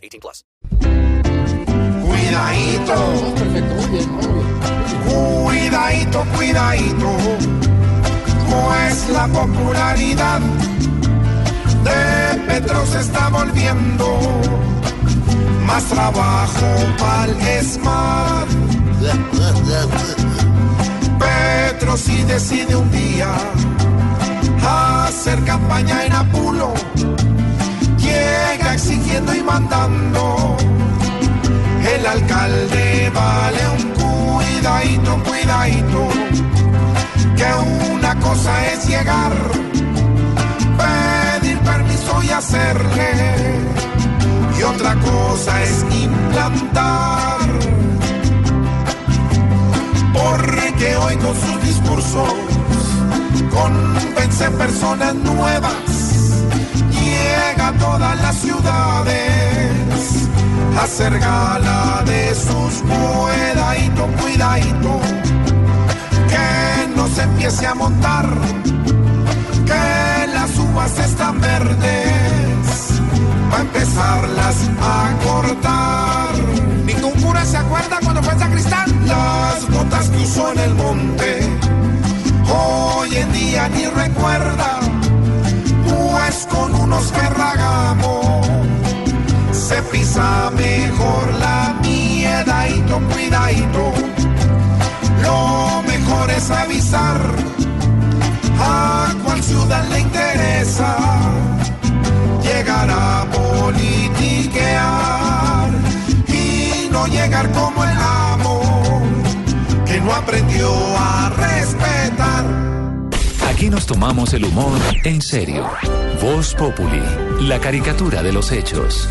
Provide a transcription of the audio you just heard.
18 plus. Cuidadito, cuidadito, cuidadito, pues la popularidad de Petro se está volviendo más trabajo para el SMART. Petro si decide un día hacer campaña en Apulo, alcalde vale un cuidadito, cuidadito, que una cosa es llegar, pedir permiso y hacerle, y otra cosa es implantar. Porque hoy con sus discursos convence personas nuevas, llega a todas las ciudades hacer gala de sus cuidadito, cuidadito, que no se empiece a montar, que las uvas están verdes, va a empezarlas a cortar. Ningún cura se acuerda cuando fue sacristán. Las botas que usó en el monte, hoy en día ni recuerda, pues con unos ferragamo pisa mejor la miedadito, cuidadito. Lo mejor es avisar a cuál ciudad le interesa llegar a politiquear y no llegar como el amo que no aprendió a respetar. Aquí nos tomamos el humor en serio. Voz Populi, la caricatura de los hechos.